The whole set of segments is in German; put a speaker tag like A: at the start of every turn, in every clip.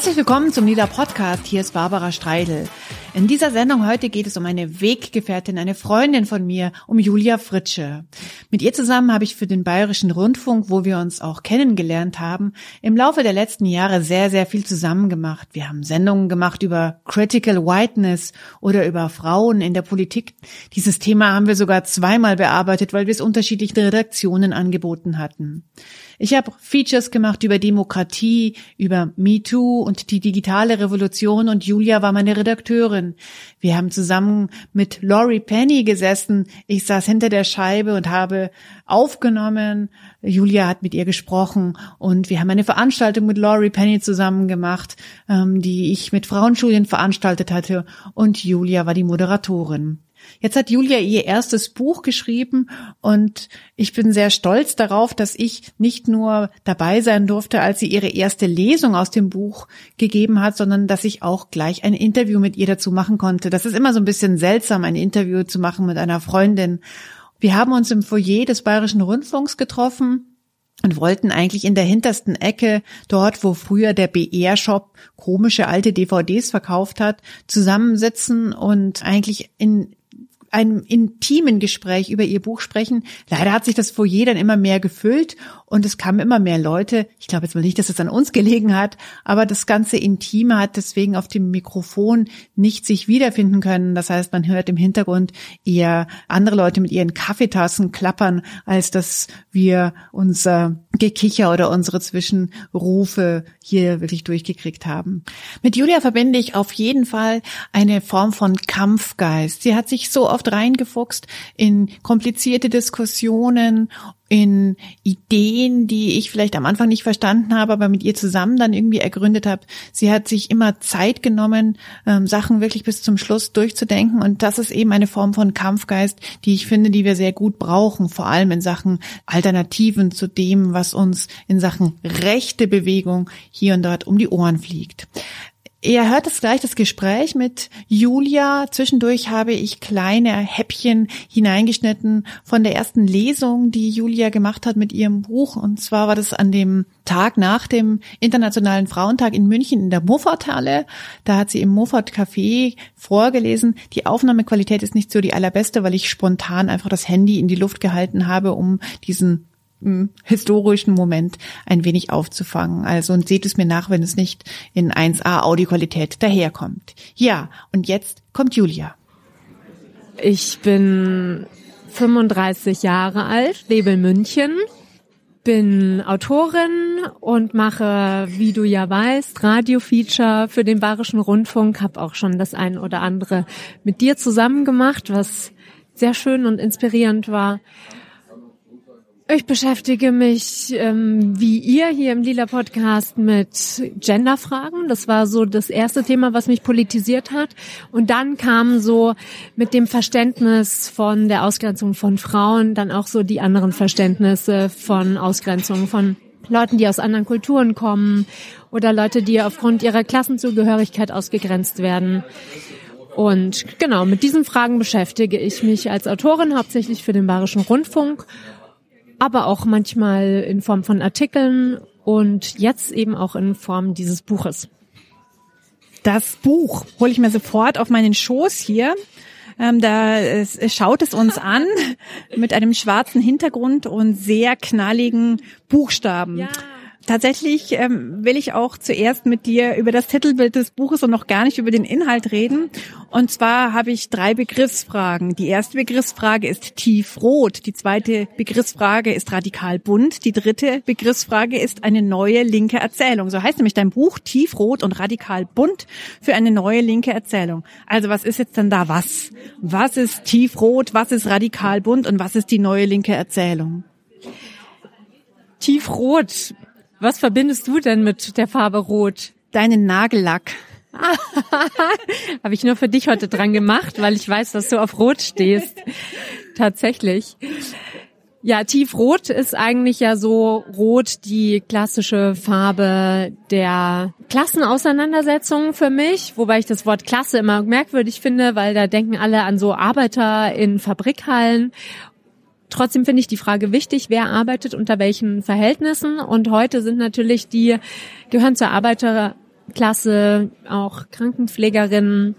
A: Herzlich willkommen zum Lila Podcast. Hier ist Barbara Streidel. In dieser Sendung heute geht es um eine Weggefährtin, eine Freundin von mir, um Julia Fritsche. Mit ihr zusammen habe ich für den Bayerischen Rundfunk, wo wir uns auch kennengelernt haben, im Laufe der letzten Jahre sehr, sehr viel zusammen gemacht. Wir haben Sendungen gemacht über Critical Whiteness oder über Frauen in der Politik. Dieses Thema haben wir sogar zweimal bearbeitet, weil wir es unterschiedlichen Redaktionen angeboten hatten. Ich habe Features gemacht über Demokratie, über MeToo und die digitale Revolution und Julia war meine Redakteurin. Wir haben zusammen mit Laurie Penny gesessen. Ich saß hinter der Scheibe und habe aufgenommen. Julia hat mit ihr gesprochen und wir haben eine Veranstaltung mit Laurie Penny zusammen gemacht, ähm, die ich mit Frauenstudien veranstaltet hatte und Julia war die Moderatorin. Jetzt hat Julia ihr erstes Buch geschrieben und ich bin sehr stolz darauf, dass ich nicht nur dabei sein durfte, als sie ihre erste Lesung aus dem Buch gegeben hat, sondern dass ich auch gleich ein Interview mit ihr dazu machen konnte. Das ist immer so ein bisschen seltsam, ein Interview zu machen mit einer Freundin. Wir haben uns im Foyer des Bayerischen Rundfunks getroffen und wollten eigentlich in der hintersten Ecke, dort wo früher der BR-Shop komische alte DVDs verkauft hat, zusammensitzen und eigentlich in einem intimen Gespräch über ihr Buch sprechen. Leider hat sich das Foyer dann immer mehr gefüllt und es kamen immer mehr Leute. Ich glaube jetzt mal nicht, dass es an uns gelegen hat, aber das ganze Intime hat deswegen auf dem Mikrofon nicht sich wiederfinden können. Das heißt, man hört im Hintergrund eher andere Leute mit ihren Kaffeetassen klappern, als dass wir unser Gekicher oder unsere Zwischenrufe hier wirklich durchgekriegt haben. Mit Julia verbinde ich auf jeden Fall eine Form von Kampfgeist. Sie hat sich so oft reingefuchst in komplizierte Diskussionen in Ideen, die ich vielleicht am Anfang nicht verstanden habe, aber mit ihr zusammen dann irgendwie ergründet habe. Sie hat sich immer Zeit genommen, ähm, Sachen wirklich bis zum Schluss durchzudenken. Und das ist eben eine Form von Kampfgeist, die ich finde, die wir sehr gut brauchen, vor allem in Sachen Alternativen zu dem, was uns in Sachen rechte Bewegung hier und dort um die Ohren fliegt. Ihr hört es gleich, das Gespräch mit Julia. Zwischendurch habe ich kleine Häppchen hineingeschnitten von der ersten Lesung, die Julia gemacht hat mit ihrem Buch. Und zwar war das an dem Tag nach dem Internationalen Frauentag in München in der Muffert-Halle. Da hat sie im Muffert-Café vorgelesen. Die Aufnahmequalität ist nicht so die allerbeste, weil ich spontan einfach das Handy in die Luft gehalten habe, um diesen historischen Moment ein wenig aufzufangen. Also und seht es mir nach, wenn es nicht in 1A Audioqualität daherkommt. Ja, und jetzt kommt Julia.
B: Ich bin 35 Jahre alt, lebe in München, bin Autorin und mache, wie du ja weißt, Radiofeature für den Bayerischen Rundfunk, habe auch schon das ein oder andere mit dir zusammen gemacht, was sehr schön und inspirierend war. Ich beschäftige mich, ähm, wie ihr hier im Lila Podcast, mit Genderfragen. Das war so das erste Thema, was mich politisiert hat. Und dann kam so mit dem Verständnis von der Ausgrenzung von Frauen dann auch so die anderen Verständnisse von Ausgrenzung von Leuten, die aus anderen Kulturen kommen oder Leute, die aufgrund ihrer Klassenzugehörigkeit ausgegrenzt werden. Und genau, mit diesen Fragen beschäftige ich mich als Autorin hauptsächlich für den Bayerischen Rundfunk aber auch manchmal in Form von Artikeln und jetzt eben auch in Form dieses Buches.
A: Das Buch hole ich mir sofort auf meinen Schoß hier. Ähm, da es, schaut es uns an mit einem schwarzen Hintergrund und sehr knalligen Buchstaben. Ja. Tatsächlich ähm, will ich auch zuerst mit dir über das Titelbild des Buches und noch gar nicht über den Inhalt reden. Und zwar habe ich drei Begriffsfragen. Die erste Begriffsfrage ist tiefrot. Die zweite Begriffsfrage ist radikal bunt. Die dritte Begriffsfrage ist eine neue linke Erzählung. So heißt nämlich dein Buch Tiefrot und radikal bunt für eine neue linke Erzählung. Also was ist jetzt denn da was? Was ist tiefrot? Was ist radikal bunt? Und was ist die neue linke Erzählung?
B: Tiefrot was verbindest du denn mit der Farbe Rot?
A: Deinen Nagellack.
B: Habe ich nur für dich heute dran gemacht, weil ich weiß, dass du auf Rot stehst. Tatsächlich. Ja, tiefrot ist eigentlich ja so rot die klassische Farbe der Klassenauseinandersetzung für mich, wobei ich das Wort Klasse immer merkwürdig finde, weil da denken alle an so Arbeiter in Fabrikhallen Trotzdem finde ich die Frage wichtig, wer arbeitet unter welchen Verhältnissen. Und heute sind natürlich die, gehören zur Arbeiter Klasse, auch Krankenpflegerinnen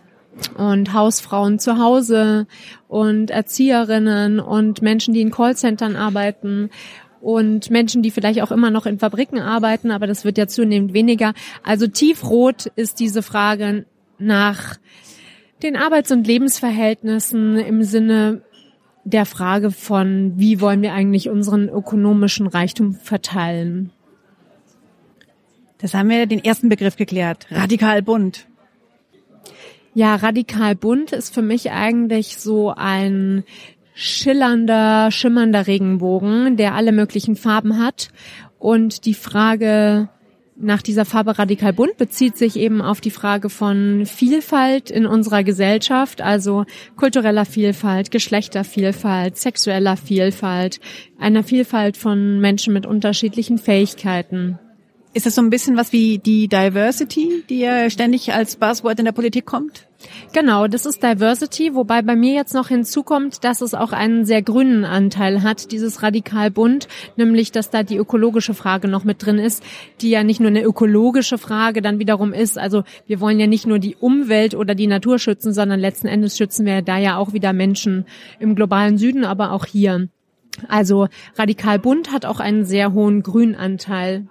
B: und Hausfrauen zu Hause und Erzieherinnen und Menschen, die in Callcentern arbeiten und Menschen, die vielleicht auch immer noch in Fabriken arbeiten, aber das wird ja zunehmend weniger. Also tiefrot ist diese Frage nach den Arbeits- und Lebensverhältnissen im Sinne der Frage von, wie wollen wir eigentlich unseren ökonomischen Reichtum verteilen.
A: Das haben wir den ersten Begriff geklärt. Radikal bunt.
B: Ja, radikal bunt ist für mich eigentlich so ein schillernder, schimmernder Regenbogen, der alle möglichen Farben hat. Und die Frage nach dieser Farbe radikal bunt bezieht sich eben auf die Frage von Vielfalt in unserer Gesellschaft, also kultureller Vielfalt, Geschlechtervielfalt, sexueller Vielfalt, einer Vielfalt von Menschen mit unterschiedlichen Fähigkeiten.
A: Ist es so ein bisschen was wie die Diversity, die ja ständig als Buzzword in der Politik kommt?
B: Genau, das ist Diversity, wobei bei mir jetzt noch hinzukommt, dass es auch einen sehr grünen Anteil hat, dieses radikal bunt, nämlich dass da die ökologische Frage noch mit drin ist, die ja nicht nur eine ökologische Frage dann wiederum ist. Also wir wollen ja nicht nur die Umwelt oder die Natur schützen, sondern letzten Endes schützen wir da ja auch wieder Menschen im globalen Süden, aber auch hier. Also radikal bunt hat auch einen sehr hohen Grünanteil.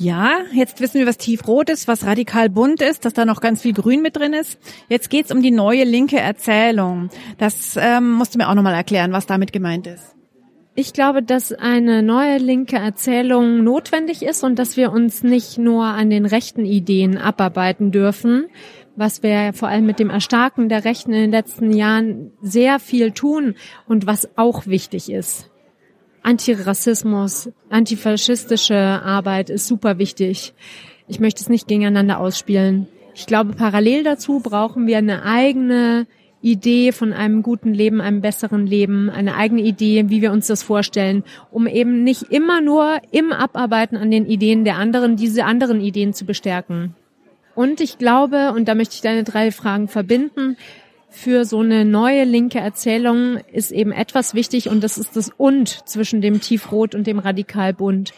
A: Ja, jetzt wissen wir, was tiefrot ist, was radikal bunt ist, dass da noch ganz viel Grün mit drin ist. Jetzt geht's um die neue linke Erzählung. Das ähm, musst du mir auch nochmal erklären, was damit gemeint ist.
B: Ich glaube, dass eine neue linke Erzählung notwendig ist und dass wir uns nicht nur an den rechten Ideen abarbeiten dürfen, was wir vor allem mit dem Erstarken der Rechten in den letzten Jahren sehr viel tun und was auch wichtig ist. Antirassismus, antifaschistische Arbeit ist super wichtig. Ich möchte es nicht gegeneinander ausspielen. Ich glaube, parallel dazu brauchen wir eine eigene Idee von einem guten Leben, einem besseren Leben, eine eigene Idee, wie wir uns das vorstellen, um eben nicht immer nur im Abarbeiten an den Ideen der anderen diese anderen Ideen zu bestärken. Und ich glaube, und da möchte ich deine drei Fragen verbinden, für so eine neue linke Erzählung ist eben etwas wichtig und das ist das Und zwischen dem Tiefrot und dem Radikalbund.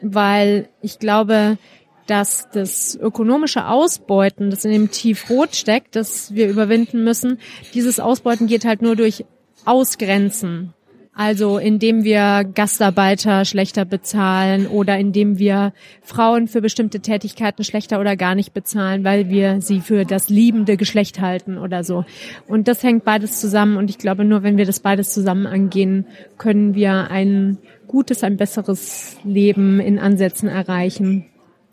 B: Weil ich glaube, dass das ökonomische Ausbeuten, das in dem Tiefrot steckt, das wir überwinden müssen, dieses Ausbeuten geht halt nur durch Ausgrenzen. Also indem wir Gastarbeiter schlechter bezahlen oder indem wir Frauen für bestimmte Tätigkeiten schlechter oder gar nicht bezahlen, weil wir sie für das liebende Geschlecht halten oder so. Und das hängt beides zusammen und ich glaube, nur wenn wir das beides zusammen angehen, können wir ein gutes, ein besseres Leben in Ansätzen erreichen.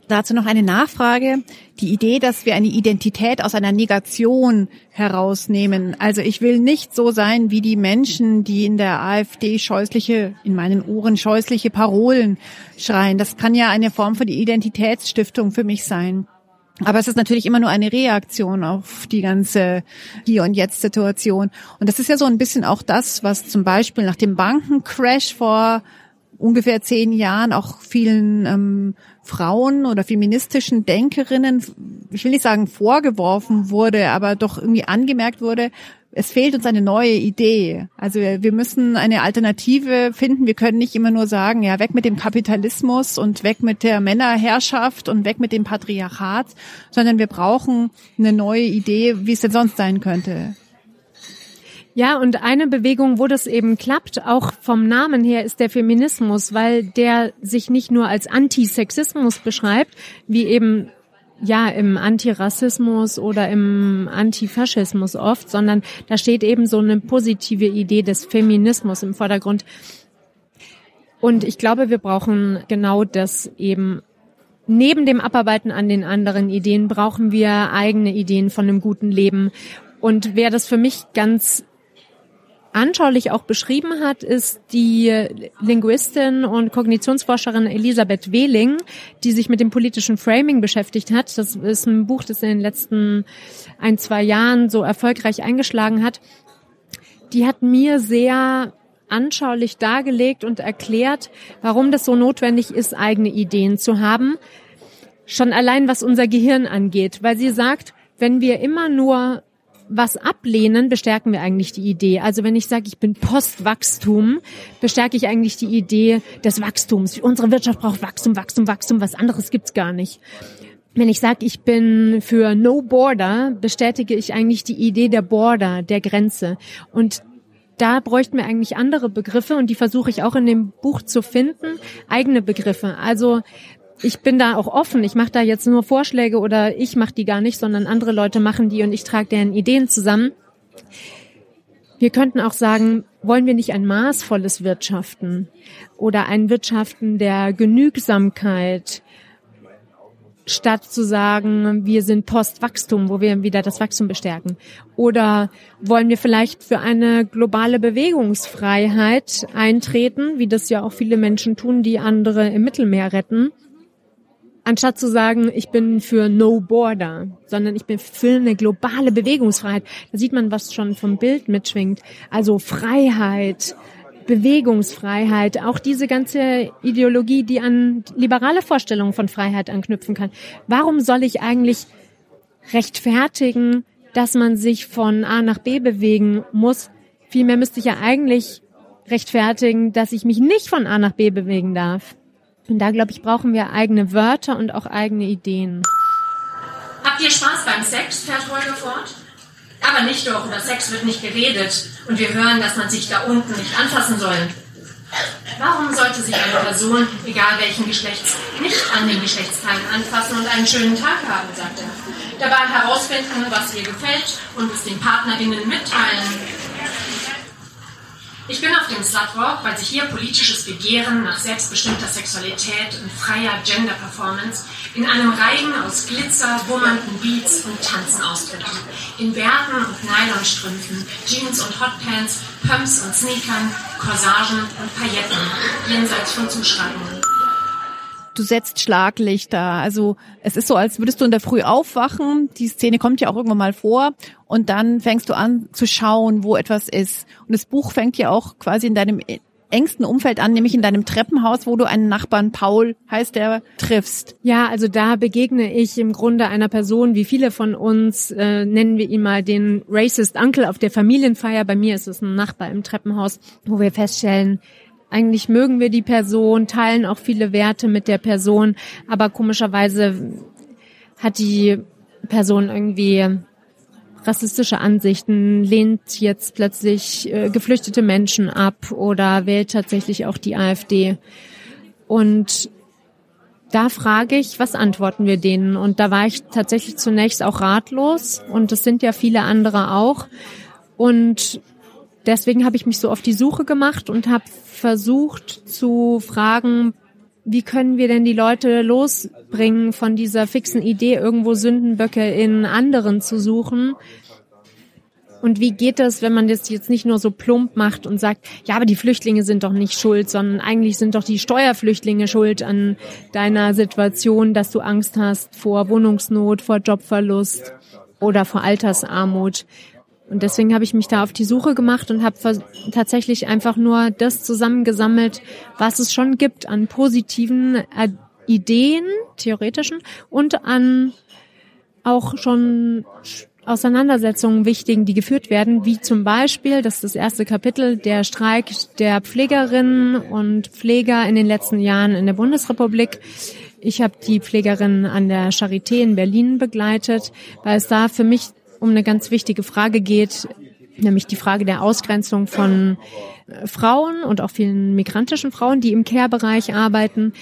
A: Dazu noch eine Nachfrage. Die Idee, dass wir eine Identität aus einer Negation herausnehmen. Also ich will nicht so sein wie die Menschen, die in der AfD scheußliche, in meinen Ohren scheußliche Parolen schreien. Das kann ja eine Form von Identitätsstiftung für mich sein. Aber es ist natürlich immer nur eine Reaktion auf die ganze Hier- und Jetzt-Situation. Und das ist ja so ein bisschen auch das, was zum Beispiel nach dem Bankencrash vor ungefähr zehn Jahren auch vielen ähm, Frauen oder feministischen Denkerinnen, ich will nicht sagen vorgeworfen wurde, aber doch irgendwie angemerkt wurde, es fehlt uns eine neue Idee. Also wir müssen eine Alternative finden. Wir können nicht immer nur sagen, ja, weg mit dem Kapitalismus und weg mit der Männerherrschaft und weg mit dem Patriarchat, sondern wir brauchen eine neue Idee, wie es denn sonst sein könnte.
B: Ja, und eine Bewegung, wo das eben klappt, auch vom Namen her, ist der Feminismus, weil der sich nicht nur als Antisexismus beschreibt, wie eben ja im Antirassismus oder im Antifaschismus oft, sondern da steht eben so eine positive Idee des Feminismus im Vordergrund. Und ich glaube, wir brauchen genau das eben Neben dem Abarbeiten an den anderen Ideen brauchen wir eigene Ideen von einem guten Leben. Und wer das für mich ganz anschaulich auch beschrieben hat, ist die Linguistin und Kognitionsforscherin Elisabeth Wehling, die sich mit dem politischen Framing beschäftigt hat. Das ist ein Buch, das in den letzten ein, zwei Jahren so erfolgreich eingeschlagen hat. Die hat mir sehr anschaulich dargelegt und erklärt, warum das so notwendig ist, eigene Ideen zu haben. Schon allein was unser Gehirn angeht, weil sie sagt, wenn wir immer nur was ablehnen, bestärken wir eigentlich die Idee. Also wenn ich sage, ich bin Postwachstum, bestärke ich eigentlich die Idee des Wachstums. Unsere Wirtschaft braucht Wachstum, Wachstum, Wachstum. Was anderes gibt's gar nicht. wenn ich sage, ich bin für No Border, bestätige ich eigentlich die Idee der Border, der Grenze. Und da bräuchten wir eigentlich andere Begriffe und die versuche ich auch in dem Buch zu finden, eigene Begriffe. Also ich bin da auch offen. Ich mache da jetzt nur Vorschläge oder ich mache die gar nicht, sondern andere Leute machen die und ich trage deren Ideen zusammen. Wir könnten auch sagen, wollen wir nicht ein maßvolles Wirtschaften oder ein Wirtschaften der Genügsamkeit, statt zu sagen, wir sind Postwachstum, wo wir wieder das Wachstum bestärken? Oder wollen wir vielleicht für eine globale Bewegungsfreiheit eintreten, wie das ja auch viele Menschen tun, die andere im Mittelmeer retten? Anstatt zu sagen, ich bin für No Border, sondern ich bin für eine globale Bewegungsfreiheit. Da sieht man, was schon vom Bild mitschwingt. Also Freiheit, Bewegungsfreiheit, auch diese ganze Ideologie, die an liberale Vorstellungen von Freiheit anknüpfen kann. Warum soll ich eigentlich rechtfertigen, dass man sich von A nach B bewegen muss? Vielmehr müsste ich ja eigentlich rechtfertigen, dass ich mich nicht von A nach B bewegen darf. Und da, glaube ich, brauchen wir eigene Wörter und auch eigene Ideen.
C: Habt ihr Spaß beim Sex? fährt Holger fort. Aber nicht doch, über Sex wird nicht geredet und wir hören, dass man sich da unten nicht anfassen soll. Warum sollte sich eine Person, egal welchen Geschlechts, nicht an den Geschlechtsteilen anfassen und einen schönen Tag haben, sagt er. Dabei herausfinden, was ihr gefällt und es den PartnerInnen mitteilen. Ich bin auf dem Slutwalk, weil sich hier politisches Begehren nach selbstbestimmter Sexualität und freier Gender-Performance in einem Reigen aus Glitzer, wummernden Beats und Tanzen ausdrücken. In Bärten und Nylonstrümpfen, Jeans und Hotpants, Pumps und Sneakern, Corsagen und Pailletten, jenseits von Zuschreibungen
A: du setzt Schlaglichter. Also es ist so, als würdest du in der Früh aufwachen. Die Szene kommt ja auch irgendwann mal vor und dann fängst du an zu schauen, wo etwas ist. Und das Buch fängt ja auch quasi in deinem engsten Umfeld an, nämlich in deinem Treppenhaus, wo du einen Nachbarn, Paul heißt der, triffst.
B: Ja, also da begegne ich im Grunde einer Person, wie viele von uns, äh, nennen wir ihn mal den Racist Uncle auf der Familienfeier. Bei mir ist es ein Nachbar im Treppenhaus, wo wir feststellen, eigentlich mögen wir die Person, teilen auch viele Werte mit der Person, aber komischerweise hat die Person irgendwie rassistische Ansichten, lehnt jetzt plötzlich äh, geflüchtete Menschen ab oder wählt tatsächlich auch die AfD. Und da frage ich, was antworten wir denen? Und da war ich tatsächlich zunächst auch ratlos und das sind ja viele andere auch. Und deswegen habe ich mich so auf die Suche gemacht und habe versucht zu fragen, wie können wir denn die Leute losbringen von dieser fixen Idee, irgendwo Sündenböcke in anderen zu suchen? Und wie geht das, wenn man das jetzt nicht nur so plump macht und sagt, ja, aber die Flüchtlinge sind doch nicht schuld, sondern eigentlich sind doch die Steuerflüchtlinge schuld an deiner Situation, dass du Angst hast vor Wohnungsnot, vor Jobverlust oder vor Altersarmut. Und deswegen habe ich mich da auf die Suche gemacht und habe tatsächlich einfach nur das zusammengesammelt, was es schon gibt an positiven äh, Ideen, theoretischen, und an auch schon Auseinandersetzungen wichtigen, die geführt werden, wie zum Beispiel, das ist das erste Kapitel, der Streik der Pflegerinnen und Pfleger in den letzten Jahren in der Bundesrepublik. Ich habe die Pflegerinnen an der Charité in Berlin begleitet, weil es da für mich um eine ganz wichtige Frage geht, nämlich die Frage der Ausgrenzung von äh, Frauen und auch vielen migrantischen Frauen, die im Care-Bereich arbeiten.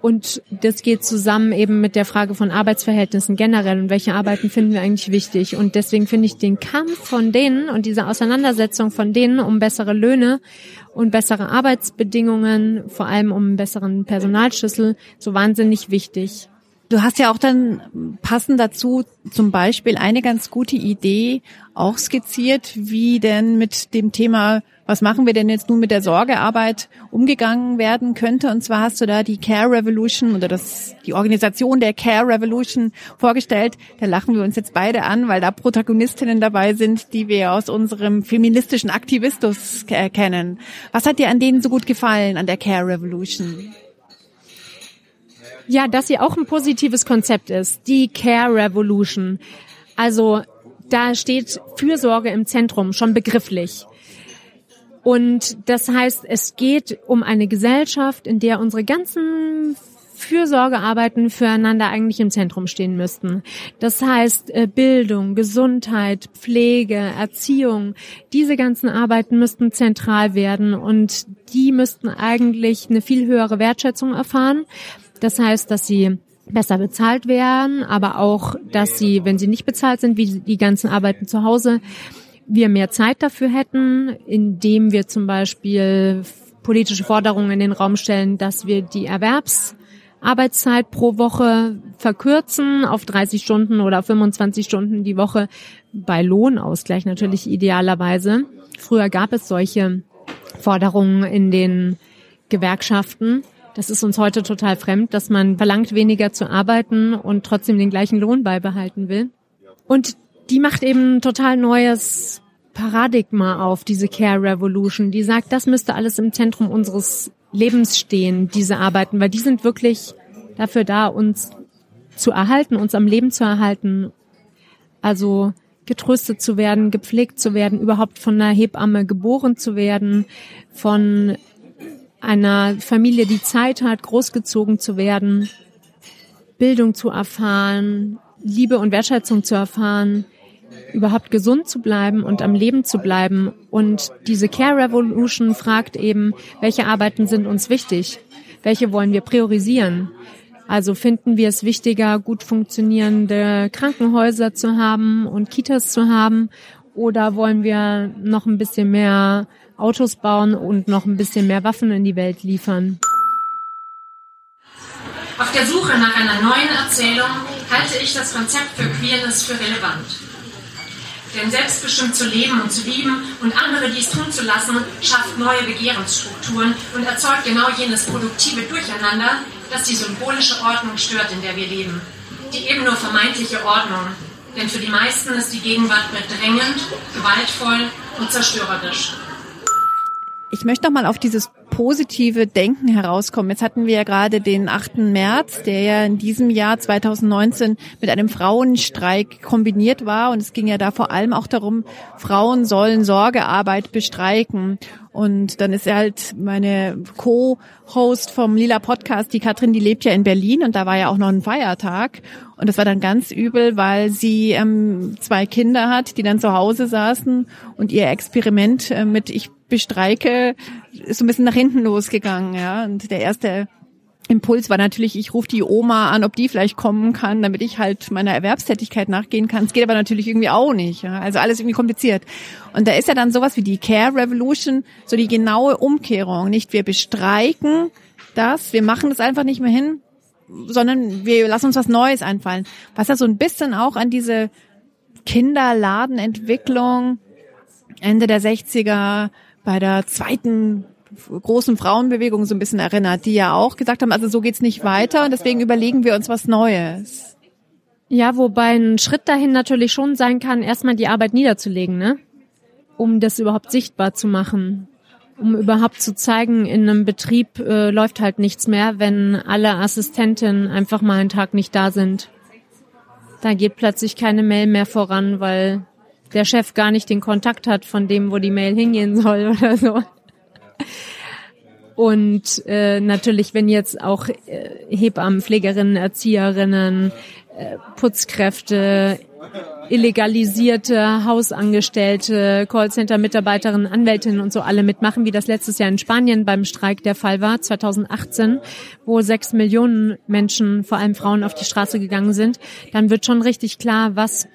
B: Und das geht zusammen eben mit der Frage von Arbeitsverhältnissen generell und welche Arbeiten finden wir eigentlich wichtig. Und deswegen finde ich den Kampf von denen und diese Auseinandersetzung von denen um bessere Löhne und bessere Arbeitsbedingungen, vor allem um einen besseren Personalschlüssel, so wahnsinnig wichtig.
A: Du hast ja auch dann passend dazu zum Beispiel eine ganz gute Idee auch skizziert, wie denn mit dem Thema, was machen wir denn jetzt nun mit der Sorgearbeit umgegangen werden könnte. Und zwar hast du da die Care Revolution oder das, die Organisation der Care Revolution vorgestellt. Da lachen wir uns jetzt beide an, weil da Protagonistinnen dabei sind, die wir aus unserem feministischen Aktivismus kennen. Was hat dir an denen so gut gefallen, an der Care Revolution?
B: Ja, dass sie auch ein positives Konzept ist. Die Care Revolution. Also da steht Fürsorge im Zentrum, schon begrifflich. Und das heißt, es geht um eine Gesellschaft, in der unsere ganzen Fürsorgearbeiten füreinander eigentlich im Zentrum stehen müssten. Das heißt, äh, Bildung, Gesundheit, Pflege, Erziehung, diese ganzen Arbeiten müssten zentral werden und die müssten eigentlich eine viel höhere Wertschätzung erfahren. Das heißt, dass sie besser bezahlt werden, aber auch, dass sie, wenn sie nicht bezahlt sind, wie die ganzen Arbeiten zu Hause, wir mehr Zeit dafür hätten, indem wir zum Beispiel politische Forderungen in den Raum stellen, dass wir die Erwerbsarbeitszeit pro Woche verkürzen auf 30 Stunden oder 25 Stunden die Woche bei Lohnausgleich natürlich idealerweise. Früher gab es solche Forderungen in den Gewerkschaften. Das ist uns heute total fremd, dass man verlangt, weniger zu arbeiten und trotzdem den gleichen Lohn beibehalten will. Und die macht eben total neues Paradigma auf, diese Care Revolution, die sagt, das müsste alles im Zentrum unseres Lebens stehen, diese Arbeiten, weil die sind wirklich dafür da, uns zu erhalten, uns am Leben zu erhalten. Also getröstet zu werden, gepflegt zu werden, überhaupt von einer Hebamme geboren zu werden, von einer Familie, die Zeit hat, großgezogen zu werden, Bildung zu erfahren, Liebe und Wertschätzung zu erfahren, überhaupt gesund zu bleiben und am Leben zu bleiben. Und diese Care Revolution fragt eben, welche Arbeiten sind uns wichtig? Welche wollen wir priorisieren? Also finden wir es wichtiger, gut funktionierende Krankenhäuser zu haben und Kitas zu haben? Oder wollen wir noch ein bisschen mehr Autos bauen und noch ein bisschen mehr Waffen in die Welt liefern?
C: Auf der Suche nach einer neuen Erzählung halte ich das Konzept für Queerness für relevant. Denn selbstbestimmt zu leben und zu lieben und andere dies tun zu lassen, schafft neue Begehrensstrukturen und erzeugt genau jenes produktive Durcheinander, das die symbolische Ordnung stört, in der wir leben. Die eben nur vermeintliche Ordnung. Denn für die meisten ist die Gegenwart bedrängend, gewaltvoll und zerstörerisch.
A: Ich möchte noch mal auf dieses positive Denken herauskommen. Jetzt hatten wir ja gerade den 8. März, der ja in diesem Jahr 2019 mit einem Frauenstreik kombiniert war. Und es ging ja da vor allem auch darum, Frauen sollen Sorgearbeit bestreiken. Und dann ist er halt meine Co-Host vom Lila Podcast, die Katrin, die lebt ja in Berlin und da war ja auch noch ein Feiertag. Und das war dann ganz übel, weil sie ähm, zwei Kinder hat, die dann zu Hause saßen und ihr Experiment äh, mit ich bestreike ist so ein bisschen nach hinten losgegangen, ja. Und der erste Impuls war natürlich, ich rufe die Oma an, ob die vielleicht kommen kann, damit ich halt meiner Erwerbstätigkeit nachgehen kann. Es geht aber natürlich irgendwie auch nicht. Ja? Also alles irgendwie kompliziert. Und da ist ja dann sowas wie die Care Revolution, so die genaue Umkehrung. Nicht wir bestreiken das, wir machen das einfach nicht mehr hin, sondern wir lassen uns was Neues einfallen. Was ja so ein bisschen auch an diese Kinderladenentwicklung Ende der 60er bei der zweiten großen Frauenbewegung so ein bisschen erinnert, die ja auch gesagt haben, also so geht's nicht weiter und deswegen überlegen wir uns was Neues.
B: Ja, wobei ein Schritt dahin natürlich schon sein kann, erstmal die Arbeit niederzulegen, ne? Um das überhaupt sichtbar zu machen. Um überhaupt zu zeigen, in einem Betrieb äh, läuft halt nichts mehr, wenn alle Assistentinnen einfach mal einen Tag nicht da sind. Da geht plötzlich keine Mail mehr voran, weil der Chef gar nicht den Kontakt hat von dem, wo die Mail hingehen soll oder so. Und äh, natürlich, wenn jetzt auch äh, Hebammen, Pflegerinnen, Erzieherinnen, äh, Putzkräfte, illegalisierte Hausangestellte, Callcenter-Mitarbeiterinnen, Anwältinnen und so alle mitmachen, wie das letztes Jahr in Spanien beim Streik der Fall war, 2018, wo sechs Millionen Menschen, vor allem Frauen, auf die Straße gegangen sind, dann wird schon richtig klar, was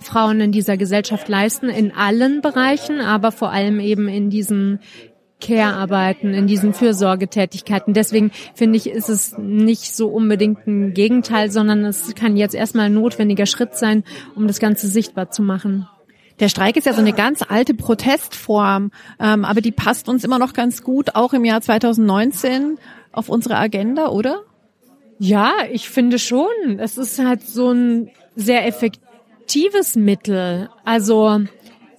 B: Frauen in dieser Gesellschaft leisten, in allen Bereichen, aber vor allem eben in diesen Care-Arbeiten, in diesen Fürsorgetätigkeiten. Deswegen finde ich, ist es nicht so unbedingt ein Gegenteil, sondern es kann jetzt erstmal ein notwendiger Schritt sein, um das Ganze sichtbar zu machen.
A: Der Streik ist ja so eine ganz alte Protestform, ähm, aber die passt uns immer noch ganz gut, auch im Jahr 2019 auf unsere Agenda, oder?
B: Ja, ich finde schon. Es ist halt so ein sehr effektives Mittel. Also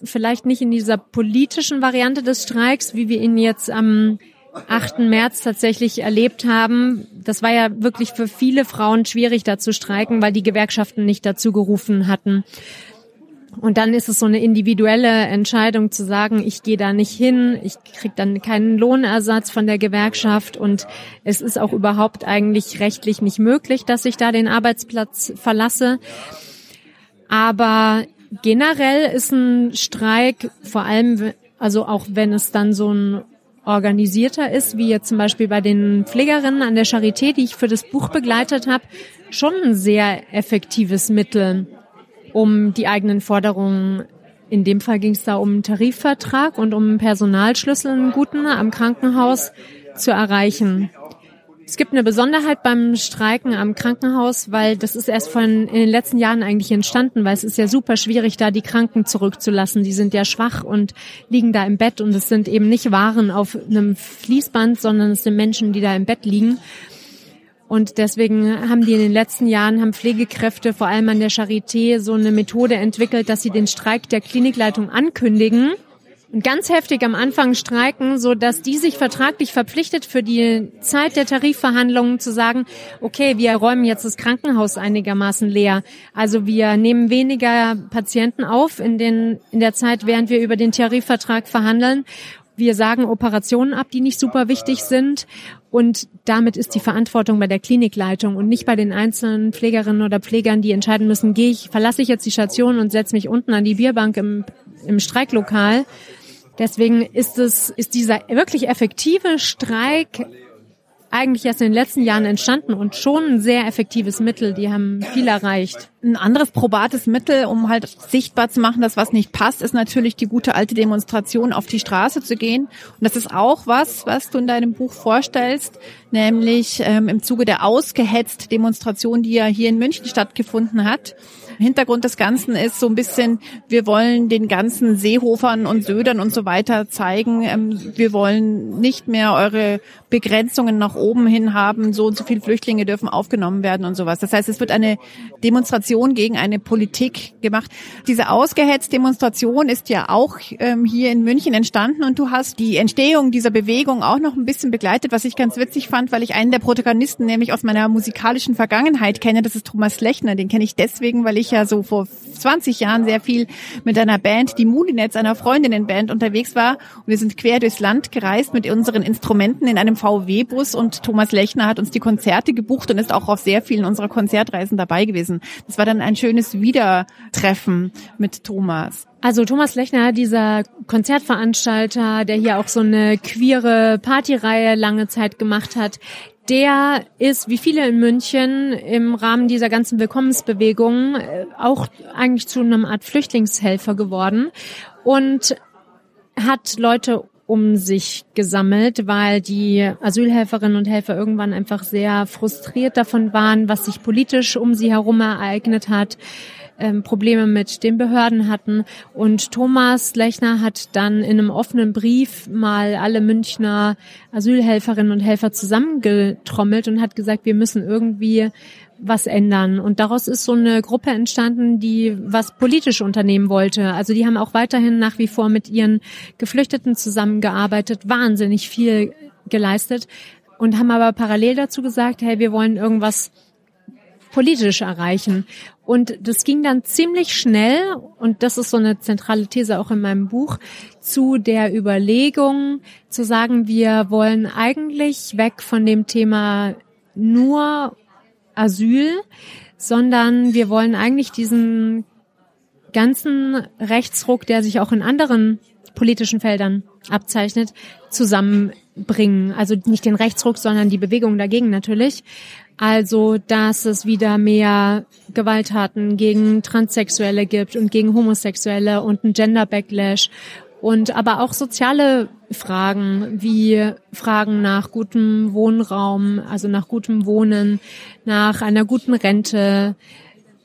B: vielleicht nicht in dieser politischen Variante des Streiks, wie wir ihn jetzt am 8. März tatsächlich erlebt haben. Das war ja wirklich für viele Frauen schwierig, da zu streiken, weil die Gewerkschaften nicht dazu gerufen hatten. Und dann ist es so eine individuelle Entscheidung zu sagen, ich gehe da nicht hin, ich krieg dann keinen Lohnersatz von der Gewerkschaft und es ist auch überhaupt eigentlich rechtlich nicht möglich, dass ich da den Arbeitsplatz verlasse. Aber generell ist ein Streik, vor allem, also auch wenn es dann so ein organisierter ist, wie jetzt zum Beispiel bei den Pflegerinnen an der Charité, die ich für das Buch begleitet habe, schon ein sehr effektives Mittel um die eigenen Forderungen. In dem Fall ging es da um einen Tarifvertrag und um einen Personalschlüssel, einen guten am Krankenhaus zu erreichen. Es gibt eine Besonderheit beim Streiken am Krankenhaus, weil das ist erst von in den letzten Jahren eigentlich entstanden, weil es ist ja super schwierig, da die Kranken zurückzulassen. Die sind ja schwach und liegen da im Bett und es sind eben nicht Waren auf einem Fließband, sondern es sind Menschen, die da im Bett liegen. Und deswegen haben die in den letzten Jahren, haben Pflegekräfte vor allem an der Charité so eine Methode entwickelt, dass sie den Streik der Klinikleitung ankündigen ganz heftig am Anfang streiken, so dass die sich vertraglich verpflichtet für die Zeit der Tarifverhandlungen zu sagen, okay, wir räumen jetzt das Krankenhaus einigermaßen leer. Also wir nehmen weniger Patienten auf in den, in der Zeit, während wir über den Tarifvertrag verhandeln wir sagen Operationen ab, die nicht super wichtig sind. Und damit ist die Verantwortung bei der Klinikleitung und nicht bei den einzelnen Pflegerinnen oder Pflegern, die entscheiden müssen, gehe ich, verlasse ich jetzt die Station und setze mich unten an die Bierbank im, im Streiklokal. Deswegen ist es, ist dieser wirklich effektive Streik eigentlich erst in den letzten Jahren entstanden und schon ein sehr effektives Mittel. Die haben viel erreicht.
A: Ein anderes probates Mittel, um halt sichtbar zu machen, dass was nicht passt, ist natürlich die gute alte Demonstration auf die Straße zu gehen. Und das ist auch was, was du in deinem Buch vorstellst, nämlich ähm, im Zuge der ausgehetzt Demonstration, die ja hier in München stattgefunden hat. Hintergrund des Ganzen ist so ein bisschen, wir wollen den ganzen Seehofern und Södern und so weiter zeigen, ähm, wir wollen nicht mehr eure Begrenzungen nach oben hin haben, so und so viele Flüchtlinge dürfen aufgenommen werden und sowas. Das heißt, es wird eine Demonstration gegen eine Politik gemacht. Diese ausgehetzte Demonstration ist ja auch ähm, hier in München entstanden und du hast die Entstehung dieser Bewegung auch noch ein bisschen begleitet, was ich ganz witzig fand, weil ich einen der Protagonisten nämlich aus meiner musikalischen Vergangenheit kenne. Das ist Thomas Lechner. Den kenne ich deswegen, weil ich ja so vor 20 Jahren sehr viel mit einer Band, die Mulinetz, einer Freundinnenband unterwegs war. Und wir sind quer durchs Land gereist mit unseren Instrumenten in einem VW-Bus und Thomas Lechner hat uns die Konzerte gebucht und ist auch auf sehr vielen unserer Konzertreisen dabei gewesen. Das war dann ein schönes Wiedertreffen mit Thomas.
B: Also Thomas Lechner, dieser Konzertveranstalter, der hier auch so eine queere Partyreihe lange Zeit gemacht hat, der ist, wie viele in München, im Rahmen dieser ganzen Willkommensbewegung äh, auch eigentlich zu einem Art Flüchtlingshelfer geworden und hat Leute um sich gesammelt, weil die Asylhelferinnen und Helfer irgendwann einfach sehr frustriert davon waren, was sich politisch um sie herum ereignet hat ähm, Probleme mit den Behörden hatten. Und Thomas Lechner hat dann in einem offenen Brief mal alle Münchner Asylhelferinnen und Helfer zusammengetrommelt und hat gesagt, wir müssen irgendwie was ändern. Und daraus ist so eine Gruppe entstanden, die was politisch unternehmen wollte. Also die haben auch weiterhin nach wie vor mit ihren Geflüchteten zusammengearbeitet, wahnsinnig viel geleistet und haben aber parallel dazu gesagt, hey, wir wollen irgendwas politisch erreichen. Und das ging dann ziemlich schnell, und das ist so eine zentrale These auch in meinem Buch, zu der Überlegung zu sagen, wir wollen eigentlich weg von dem Thema nur Asyl, sondern wir wollen eigentlich diesen ganzen Rechtsruck, der sich auch in anderen politischen Feldern abzeichnet, zusammenbringen. Also nicht den Rechtsruck, sondern die Bewegung dagegen natürlich. Also, dass es wieder mehr Gewalttaten gegen Transsexuelle gibt und gegen Homosexuelle und ein Gender Backlash und aber auch soziale Fragen wie Fragen nach gutem Wohnraum, also nach gutem Wohnen, nach einer guten Rente,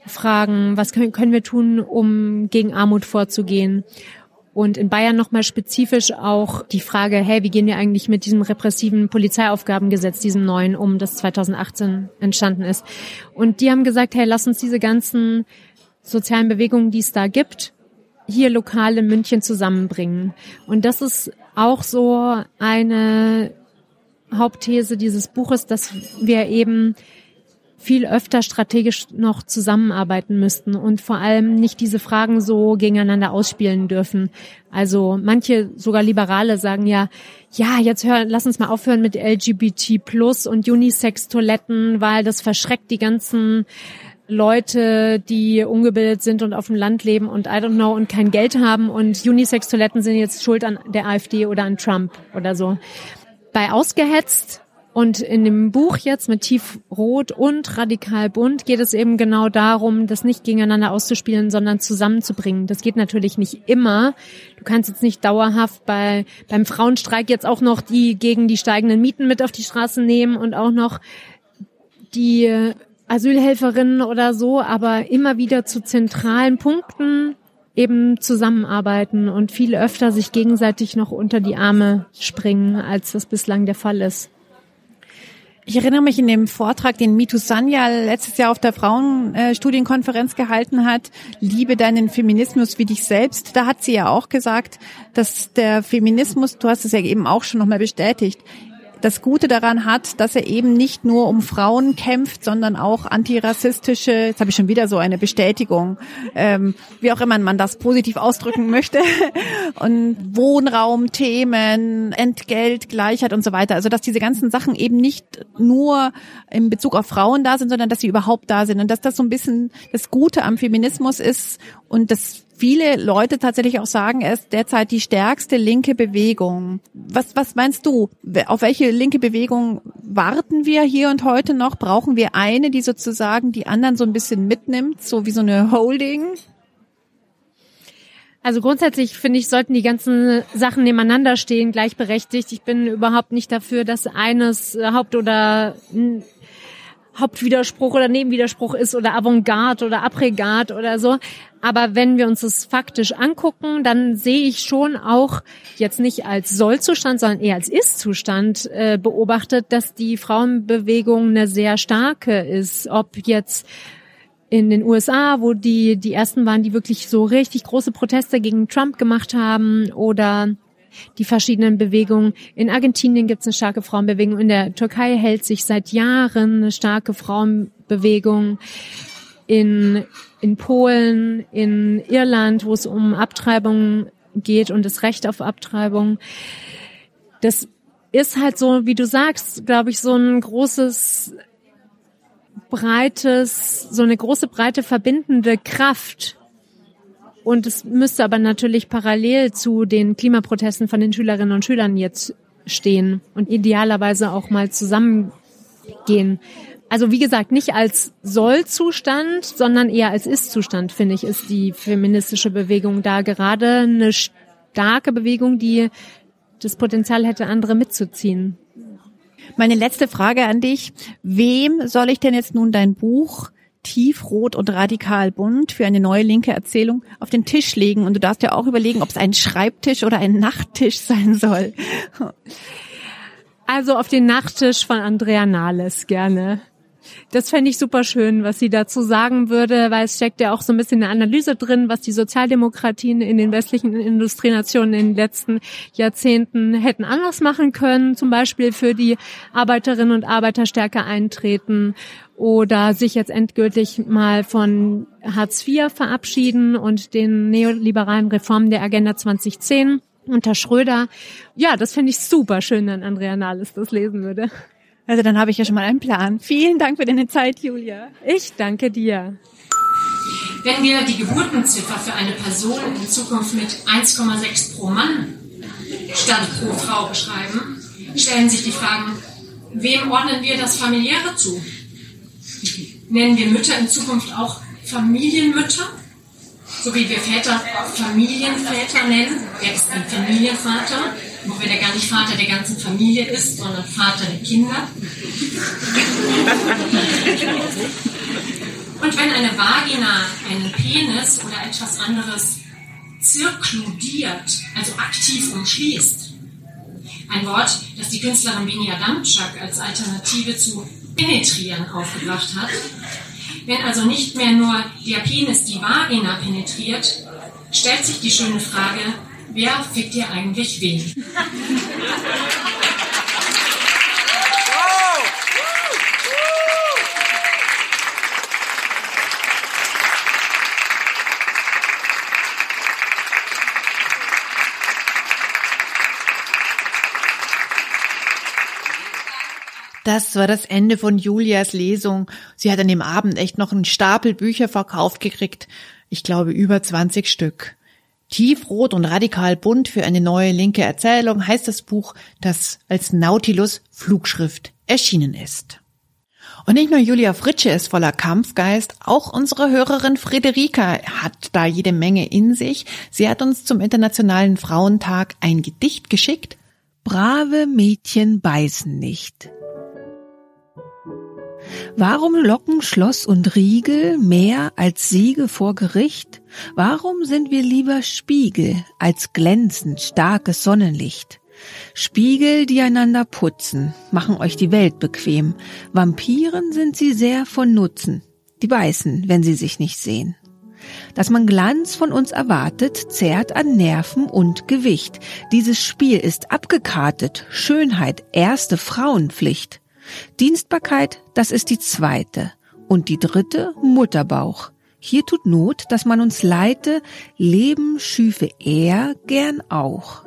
B: Fragen, was können, können wir tun, um gegen Armut vorzugehen. Und in Bayern nochmal spezifisch auch die Frage, hey, wie gehen wir eigentlich mit diesem repressiven Polizeiaufgabengesetz, diesem neuen, um, das 2018 entstanden ist. Und die haben gesagt, hey, lass uns diese ganzen sozialen Bewegungen, die es da gibt, hier lokal in München zusammenbringen. Und das ist auch so eine Hauptthese dieses Buches, dass wir eben viel öfter strategisch noch zusammenarbeiten müssten und vor allem nicht diese Fragen so gegeneinander ausspielen dürfen. Also manche sogar Liberale sagen ja, ja, jetzt hör, lass uns mal aufhören mit LGBT plus und Unisex-Toiletten, weil das verschreckt die ganzen Leute, die ungebildet sind und auf dem Land leben und I don't know und kein Geld haben und Unisex-Toiletten sind jetzt schuld an der AfD oder an Trump oder so. Bei Ausgehetzt und in dem Buch jetzt mit Tiefrot und Radikal Bunt geht es eben genau darum, das nicht gegeneinander auszuspielen, sondern zusammenzubringen. Das geht natürlich nicht immer. Du kannst jetzt nicht dauerhaft bei, beim Frauenstreik jetzt auch noch die gegen die steigenden Mieten mit auf die Straßen nehmen und auch noch die Asylhelferinnen oder so, aber immer wieder zu zentralen Punkten eben zusammenarbeiten und viel öfter sich gegenseitig noch unter die Arme springen, als das bislang der Fall ist.
A: Ich erinnere mich in dem Vortrag, den Mitu Sanya letztes Jahr auf der Frauenstudienkonferenz gehalten hat, Liebe deinen Feminismus wie dich selbst. Da hat sie ja auch gesagt, dass der Feminismus, du hast es ja eben auch schon nochmal bestätigt, das Gute daran hat, dass er eben nicht nur um Frauen kämpft, sondern auch antirassistische, jetzt habe ich schon wieder so eine Bestätigung, ähm, wie auch immer man das positiv ausdrücken möchte, und Wohnraumthemen, Entgelt, Gleichheit und so weiter. Also dass diese ganzen Sachen eben nicht nur in Bezug auf Frauen da sind, sondern dass sie überhaupt da sind und dass das so ein bisschen das Gute am Feminismus ist und das viele Leute tatsächlich auch sagen, er ist derzeit die stärkste linke Bewegung. Was, was meinst du? Auf welche linke Bewegung warten wir hier und heute noch? Brauchen wir eine, die sozusagen die anderen so ein bisschen mitnimmt, so wie so eine Holding?
B: Also grundsätzlich finde ich, sollten die ganzen Sachen nebeneinander stehen, gleichberechtigt. Ich bin überhaupt nicht dafür, dass eines Haupt- oder Hauptwiderspruch oder Nebenwiderspruch ist oder Avantgarde oder Abregat oder so. Aber wenn wir uns das faktisch angucken, dann sehe ich schon auch jetzt nicht als Sollzustand, sondern eher als Ist-Zustand äh, beobachtet, dass die Frauenbewegung eine sehr starke ist. Ob jetzt in den USA, wo die die ersten waren, die wirklich so richtig große Proteste gegen Trump gemacht haben oder die verschiedenen Bewegungen. In Argentinien gibt es eine starke Frauenbewegung. In der Türkei hält sich seit Jahren eine starke Frauenbewegung. In, in Polen, in Irland, wo es um Abtreibung geht und das Recht auf Abtreibung. Das ist halt so, wie du sagst, glaube ich, so ein großes, breites, so eine große, breite verbindende Kraft, und es müsste aber natürlich parallel zu den Klimaprotesten von den Schülerinnen und Schülern jetzt stehen und idealerweise auch mal zusammengehen. Also wie gesagt, nicht als Sollzustand, sondern eher als Ist-Zustand, finde ich, ist die feministische Bewegung da gerade eine starke Bewegung, die das Potenzial hätte, andere mitzuziehen.
A: Meine letzte Frage an dich. Wem soll ich denn jetzt nun dein Buch tiefrot und radikal bunt für eine neue linke Erzählung auf den Tisch legen. Und du darfst ja auch überlegen, ob es ein Schreibtisch oder ein Nachttisch sein soll.
B: Also auf den Nachttisch von Andrea Nahles gerne. Das fände ich super schön, was sie dazu sagen würde, weil es steckt ja auch so ein bisschen eine Analyse drin, was die Sozialdemokratien in den westlichen Industrienationen in den letzten Jahrzehnten hätten anders machen können, zum Beispiel für die Arbeiterinnen und Arbeiter stärker eintreten oder sich jetzt endgültig mal von Hartz IV verabschieden und den neoliberalen Reformen der Agenda 2010 unter Schröder. Ja, das finde ich super schön, wenn Andrea Nahles das lesen würde.
A: Also dann habe ich ja schon mal einen Plan. Vielen Dank für deine Zeit, Julia.
B: Ich danke dir.
C: Wenn wir die Geburtenziffer für eine Person in Zukunft mit 1,6 pro Mann statt pro Frau beschreiben, stellen sich die Fragen, wem ordnen wir das Familiäre zu? Nennen wir Mütter in Zukunft auch Familienmütter? So wie wir Väter Familienväter nennen, jetzt ein Familienvater, wobei der gar nicht Vater der ganzen Familie ist, sondern Vater der Kinder. Und wenn eine Vagina einen Penis oder etwas anderes zirkludiert, also aktiv umschließt, ein Wort, das die Künstlerin Benia Damczak als Alternative zu penetrieren aufgebracht hat. Wenn also nicht mehr nur der Penis die Vagina penetriert, stellt sich die schöne Frage, wer fickt dir eigentlich wen?
A: Das war das Ende von Julias Lesung. Sie hat an dem Abend echt noch einen Stapel Bücher verkauft gekriegt. Ich glaube über 20 Stück. Tiefrot und radikal bunt für eine neue linke Erzählung heißt das Buch, das als Nautilus Flugschrift erschienen ist. Und nicht nur Julia Fritsche ist voller Kampfgeist, auch unsere Hörerin Friederika hat da jede Menge in sich. Sie hat uns zum Internationalen Frauentag ein Gedicht geschickt.
D: Brave Mädchen beißen nicht. Warum locken Schloss und Riegel mehr als Siege vor Gericht? Warum sind wir lieber Spiegel als glänzend starkes Sonnenlicht? Spiegel, die einander putzen, machen euch die Welt bequem. Vampiren sind sie sehr von Nutzen. Die beißen, wenn sie sich nicht sehen. Dass man Glanz von uns erwartet, zehrt an Nerven und Gewicht. Dieses Spiel ist abgekartet. Schönheit, erste Frauenpflicht. Dienstbarkeit, das ist die zweite. Und die dritte, Mutterbauch. Hier tut Not, dass man uns leite, Leben schüfe er gern auch.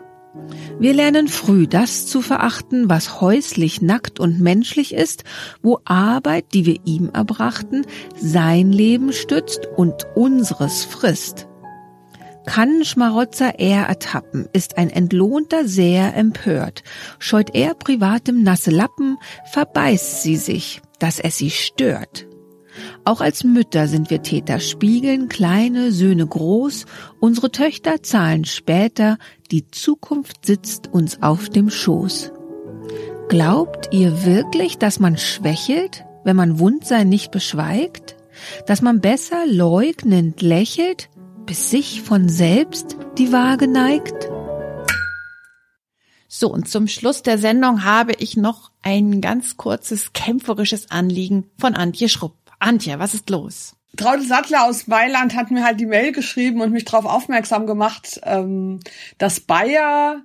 D: Wir lernen früh das zu verachten, was häuslich, nackt und menschlich ist, wo Arbeit, die wir ihm erbrachten, sein Leben stützt und unseres frisst. Kann Schmarotzer er ertappen, ist ein Entlohnter sehr empört. Scheut er privatem nasse Lappen, verbeißt sie sich, dass es sie stört. Auch als Mütter sind wir Täter, spiegeln kleine Söhne groß, unsere Töchter zahlen später, die Zukunft sitzt uns auf dem Schoß. Glaubt ihr wirklich, dass man schwächelt, wenn man Wundsein nicht beschweigt? Dass man besser leugnend lächelt, bis sich von selbst die Waage neigt?
A: So, und zum Schluss der Sendung habe ich noch ein ganz kurzes kämpferisches Anliegen von Antje Schrupp. Antje, was ist los?
E: Traudel Sattler aus Mailand hat mir halt die Mail geschrieben und mich darauf aufmerksam gemacht, ähm, dass Bayer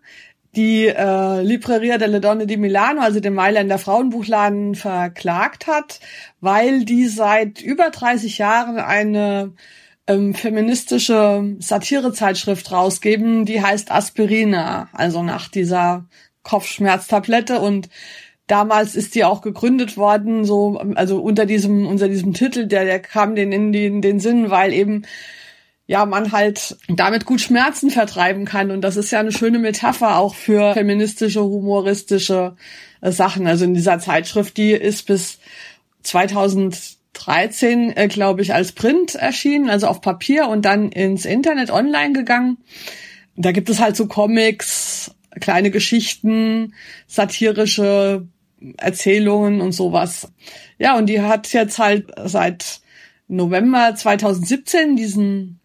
E: die äh, Libreria delle Donne di Milano, also den Mailänder Frauenbuchladen, verklagt hat, weil die seit über 30 Jahren eine ähm, feministische Satirezeitschrift rausgeben, die heißt Aspirina, also nach dieser Kopfschmerztablette und Damals ist die auch gegründet worden, so, also unter diesem, unter diesem Titel, der, der kam denen in den, den Sinn, weil eben, ja, man halt damit gut Schmerzen vertreiben kann. Und das ist ja eine schöne Metapher auch für feministische, humoristische äh, Sachen. Also in dieser Zeitschrift, die ist bis 2013, äh, glaube ich, als Print erschienen, also auf Papier und dann ins Internet online gegangen. Da gibt es halt so Comics, kleine Geschichten, satirische Erzählungen und sowas. Ja, und die hat jetzt halt seit November 2017 diesen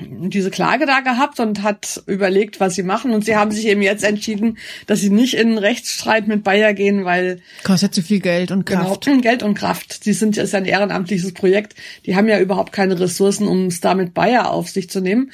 E: diese Klage da gehabt und hat überlegt, was sie machen. Und sie haben sich eben jetzt entschieden, dass sie nicht in einen Rechtsstreit mit Bayer gehen, weil
A: kostet zu viel Geld und genau, Kraft.
E: Genau, Geld und Kraft. Sie sind ist ein ehrenamtliches Projekt. Die haben ja überhaupt keine Ressourcen, um es da mit Bayer auf sich zu nehmen.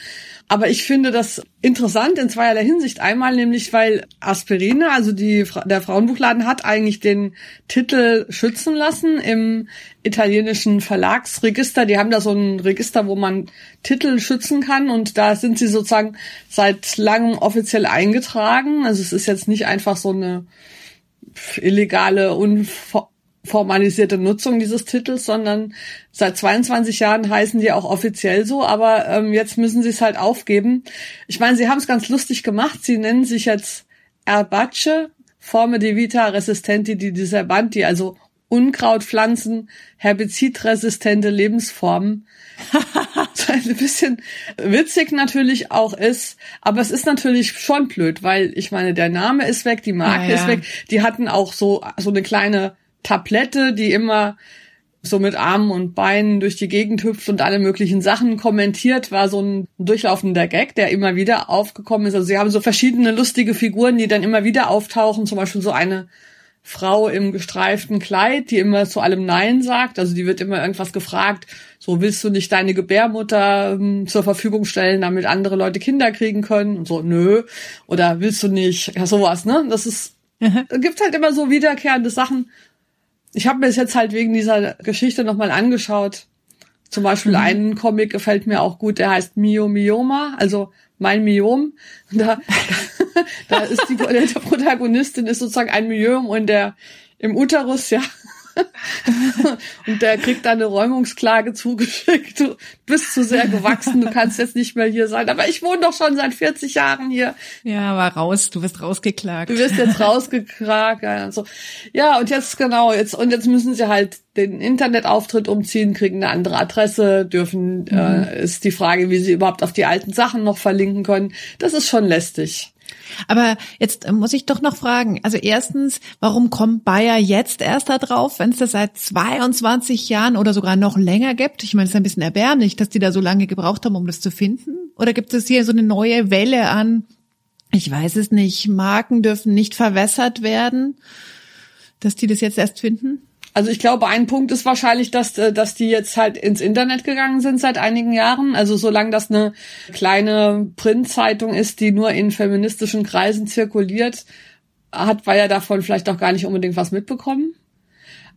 E: Aber ich finde das interessant in zweierlei Hinsicht. Einmal nämlich, weil Aspirine, also die, der Frauenbuchladen hat eigentlich den Titel schützen lassen im italienischen Verlagsregister. Die haben da so ein Register, wo man Titel schützen kann und da sind sie sozusagen seit langem offiziell eingetragen. Also es ist jetzt nicht einfach so eine illegale, unver formalisierte Nutzung dieses Titels, sondern seit 22 Jahren heißen die auch offiziell so, aber ähm, jetzt müssen sie es halt aufgeben. Ich meine, sie haben es ganz lustig gemacht. Sie nennen sich jetzt Erbace, Forme de Vita Resistenti di Diserbanti, also Unkrautpflanzen, herbizidresistente Lebensformen. Was ein bisschen witzig natürlich auch ist, aber es ist natürlich schon blöd, weil ich meine, der Name ist weg, die Marke ja, ja. ist weg. Die hatten auch so so eine kleine Tablette, die immer so mit Armen und Beinen durch die Gegend hüpft und alle möglichen Sachen kommentiert, war so ein durchlaufender Gag, der immer wieder aufgekommen ist. Also sie haben so verschiedene lustige Figuren, die dann immer wieder auftauchen, zum Beispiel so eine Frau im gestreiften Kleid, die immer zu allem Nein sagt. Also die wird immer irgendwas gefragt, so willst du nicht deine Gebärmutter ähm, zur Verfügung stellen, damit andere Leute Kinder kriegen können? Und so, nö. Oder willst du nicht, ja sowas, ne? Das ist, gibt halt immer so wiederkehrende Sachen ich habe mir es jetzt halt wegen dieser Geschichte nochmal angeschaut. Zum Beispiel mhm. einen Comic gefällt mir auch gut, der heißt Mio Mioma, also mein Myom. Da, da ist die, der Protagonistin ist sozusagen ein Myom und der im Uterus, ja. und der kriegt dann eine Räumungsklage zugeschickt. Du bist zu sehr gewachsen, du kannst jetzt nicht mehr hier sein. Aber ich wohne doch schon seit 40 Jahren hier.
A: Ja, aber raus, du wirst rausgeklagt.
E: Du wirst jetzt rausgeklagt. Ja, so. ja, und jetzt genau, jetzt und jetzt müssen sie halt den Internetauftritt umziehen, kriegen eine andere Adresse, dürfen, mhm. äh, ist die Frage, wie sie überhaupt auf die alten Sachen noch verlinken können. Das ist schon lästig.
A: Aber jetzt muss ich doch noch fragen. Also erstens, warum kommt Bayer jetzt erst da drauf, wenn es das seit 22 Jahren oder sogar noch länger gibt? Ich meine, es ist ein bisschen erbärmlich, dass die da so lange gebraucht haben, um das zu finden. Oder gibt es hier so eine neue Welle an, ich weiß es nicht, Marken dürfen nicht verwässert werden, dass die das jetzt erst finden?
E: Also ich glaube, ein Punkt ist wahrscheinlich, dass, äh, dass die jetzt halt ins Internet gegangen sind seit einigen Jahren. Also solange das eine kleine Printzeitung ist, die nur in feministischen Kreisen zirkuliert, hat Bayer davon vielleicht auch gar nicht unbedingt was mitbekommen.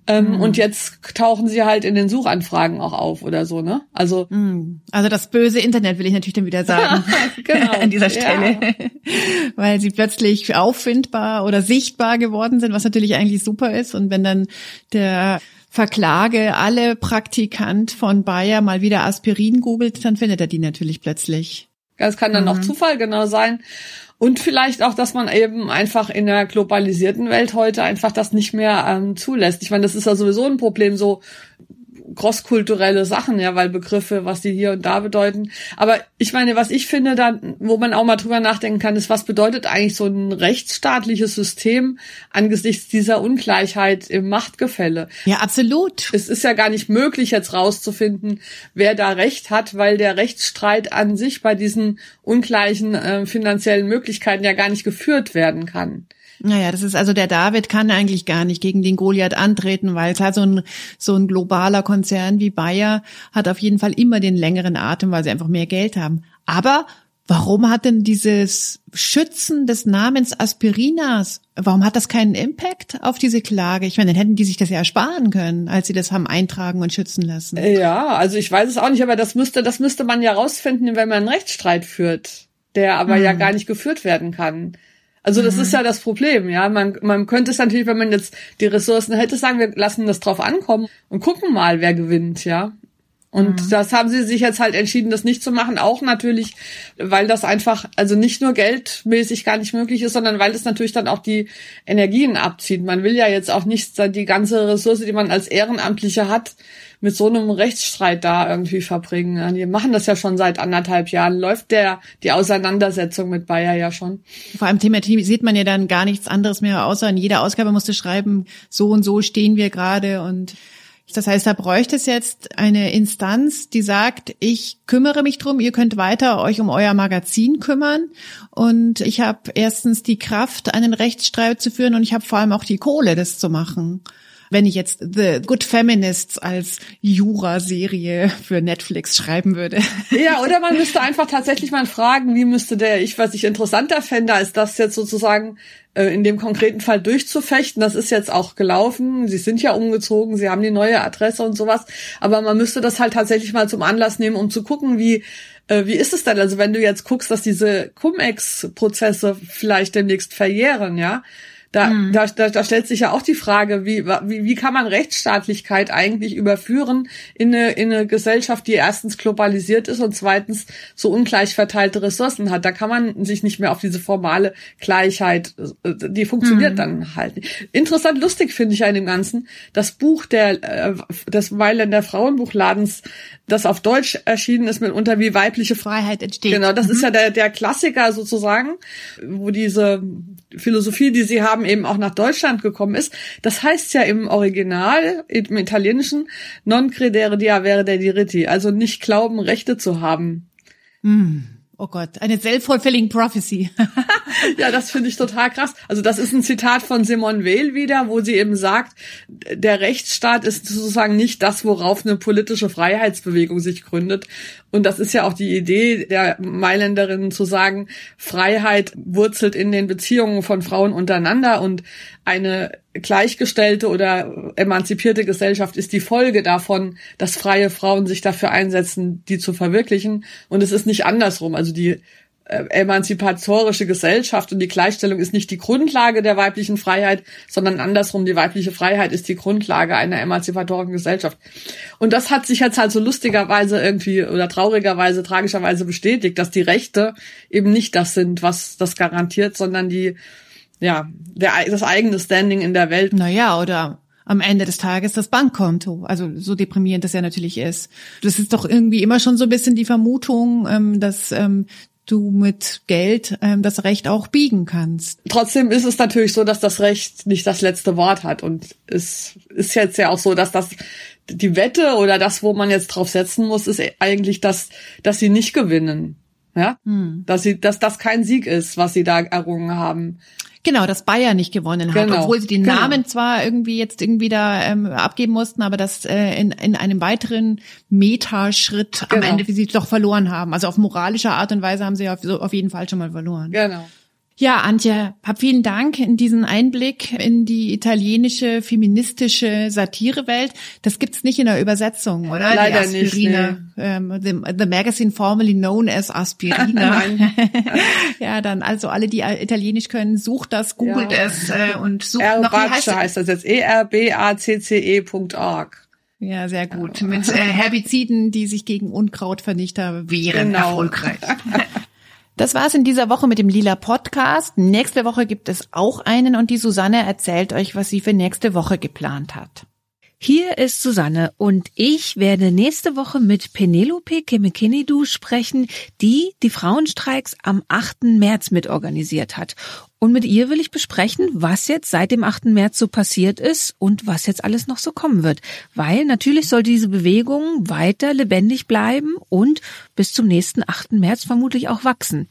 E: Ähm, mhm. Und jetzt tauchen sie halt in den Suchanfragen auch auf oder so, ne? Also,
A: mhm. also das böse Internet will ich natürlich dann wieder sagen. genau. An dieser Stelle. Ja. Weil sie plötzlich auffindbar oder sichtbar geworden sind, was natürlich eigentlich super ist. Und wenn dann der Verklage alle Praktikant von Bayer mal wieder Aspirin googelt, dann findet er die natürlich plötzlich.
E: Das kann dann mhm. auch Zufall genau sein. Und vielleicht auch, dass man eben einfach in der globalisierten Welt heute einfach das nicht mehr ähm, zulässt. Ich meine, das ist ja sowieso ein Problem, so crosskulturelle Sachen, ja, weil Begriffe, was die hier und da bedeuten. Aber ich meine, was ich finde, dann, wo man auch mal drüber nachdenken kann, ist, was bedeutet eigentlich so ein rechtsstaatliches System angesichts dieser Ungleichheit im Machtgefälle?
A: Ja, absolut.
E: Es ist ja gar nicht möglich, jetzt rauszufinden, wer da Recht hat, weil der Rechtsstreit an sich bei diesen ungleichen äh, finanziellen Möglichkeiten ja gar nicht geführt werden kann.
A: Naja, das ist also der David kann eigentlich gar nicht gegen den Goliath antreten, weil es halt so ein, so ein globaler Konzern wie Bayer hat auf jeden Fall immer den längeren Atem, weil sie einfach mehr Geld haben. Aber warum hat denn dieses Schützen des Namens Aspirinas, warum hat das keinen Impact auf diese Klage? Ich meine, dann hätten die sich das ja ersparen können, als sie das haben eintragen und schützen lassen.
E: Ja, also ich weiß es auch nicht, aber das müsste, das müsste man ja rausfinden, wenn man einen Rechtsstreit führt, der aber hm. ja gar nicht geführt werden kann. Also das mhm. ist ja das Problem, ja. Man, man könnte es natürlich, wenn man jetzt die Ressourcen hätte, sagen, wir lassen das drauf ankommen und gucken mal, wer gewinnt, ja. Und mhm. das haben sie sich jetzt halt entschieden, das nicht zu machen. Auch natürlich, weil das einfach, also nicht nur geldmäßig gar nicht möglich ist, sondern weil es natürlich dann auch die Energien abzieht. Man will ja jetzt auch nicht die ganze Ressource, die man als Ehrenamtliche hat, mit so einem Rechtsstreit da irgendwie verbringen. Die machen das ja schon seit anderthalb Jahren. Läuft der, die Auseinandersetzung mit Bayer ja schon.
A: Vor allem thematisiert man ja dann gar nichts anderes mehr, außer in jeder Ausgabe musste schreiben, so und so stehen wir gerade und das heißt, da bräuchte es jetzt eine Instanz, die sagt, ich kümmere mich drum, ihr könnt weiter euch um euer Magazin kümmern und ich habe erstens die Kraft, einen Rechtsstreit zu führen und ich habe vor allem auch die Kohle, das zu machen wenn ich jetzt The Good Feminists als Jura-Serie für Netflix schreiben würde.
E: Ja, oder man müsste einfach tatsächlich mal fragen, wie müsste der, ich was ich interessanter fände, als das jetzt sozusagen äh, in dem konkreten Fall durchzufechten. Das ist jetzt auch gelaufen. Sie sind ja umgezogen, sie haben die neue Adresse und sowas. Aber man müsste das halt tatsächlich mal zum Anlass nehmen, um zu gucken, wie äh, wie ist es denn? Also wenn du jetzt guckst, dass diese Cum-Ex-Prozesse vielleicht demnächst verjähren, ja, da, mhm. da, da, da stellt sich ja auch die Frage, wie, wie, wie kann man Rechtsstaatlichkeit eigentlich überführen in eine, in eine Gesellschaft, die erstens globalisiert ist und zweitens so ungleich verteilte Ressourcen hat. Da kann man sich nicht mehr auf diese formale Gleichheit, äh, die funktioniert mhm. dann halt nicht. Interessant, lustig finde ich ja in dem Ganzen, das Buch der, äh, des Mailänder Frauenbuchladens, das auf Deutsch erschienen ist mit unter wie weibliche Freiheit entsteht. Genau, das mhm. ist ja der, der Klassiker sozusagen, wo diese Philosophie, die sie haben, eben auch nach Deutschland gekommen ist. Das heißt ja im Original, im Italienischen, non credere di avere dei diritti, also nicht glauben, Rechte zu haben.
A: Mm. Oh Gott, eine self-fulfilling prophecy.
E: ja, das finde ich total krass. Also das ist ein Zitat von Simone Weil wieder, wo sie eben sagt, der Rechtsstaat ist sozusagen nicht das, worauf eine politische Freiheitsbewegung sich gründet. Und das ist ja auch die Idee der Mailänderinnen zu sagen, Freiheit wurzelt in den Beziehungen von Frauen untereinander und eine gleichgestellte oder emanzipierte Gesellschaft ist die Folge davon, dass freie Frauen sich dafür einsetzen, die zu verwirklichen. Und es ist nicht andersrum. Also die emanzipatorische Gesellschaft und die Gleichstellung ist nicht die Grundlage der weiblichen Freiheit, sondern andersrum, die weibliche Freiheit ist die Grundlage einer emanzipatorischen Gesellschaft. Und das hat sich jetzt halt so lustigerweise irgendwie oder traurigerweise, tragischerweise bestätigt, dass die Rechte eben nicht das sind, was das garantiert, sondern die, ja, der, das eigene Standing in der Welt.
A: Naja, oder am Ende des Tages das Bankkonto. Also so deprimierend das ja natürlich ist. Das ist doch irgendwie immer schon so ein bisschen die Vermutung, ähm, dass ähm, du mit Geld ähm, das Recht auch biegen kannst.
E: Trotzdem ist es natürlich so, dass das Recht nicht das letzte Wort hat. Und es ist jetzt ja auch so, dass das die Wette oder das, wo man jetzt drauf setzen muss, ist eigentlich, dass, dass sie nicht gewinnen. Ja, hm. dass sie, dass das kein Sieg ist, was sie da errungen haben.
A: Genau, dass Bayern nicht gewonnen hat, genau. obwohl sie den genau. Namen zwar irgendwie jetzt irgendwie da ähm, abgeben mussten, aber dass äh, in, in einem weiteren Metaschritt genau. am Ende wie sie doch verloren haben. Also auf moralischer Art und Weise haben sie auf, auf jeden Fall schon mal verloren.
E: Genau.
A: Ja, Antje, hab vielen Dank in diesen Einblick in die italienische feministische Satirewelt. Das gibt's nicht in der Übersetzung, oder?
E: Leider die Aspirina,
A: nicht. Nee. Ähm, the, the, magazine formerly known as Aspirina. ja, dann also alle, die Italienisch können, sucht das, googelt ja. es äh, und sucht
E: noch. Wie heißt, heißt das jetzt? E R B A C C E.org.
A: Ja, sehr gut. Mit äh, Herbiziden, die sich gegen Unkrautvernichter wehren, genau. erfolgreich. Das war's in dieser Woche mit dem Lila Podcast. Nächste Woche gibt es auch einen und die Susanne erzählt euch, was sie für nächste Woche geplant hat.
D: Hier ist Susanne und ich werde nächste Woche mit Penelope Kemekinidou sprechen, die die Frauenstreiks am 8. März mitorganisiert hat. Und mit ihr will ich besprechen, was jetzt seit dem 8. März so passiert ist und was jetzt alles noch so kommen wird. Weil natürlich soll diese Bewegung weiter lebendig bleiben und bis zum nächsten 8. März vermutlich auch wachsen.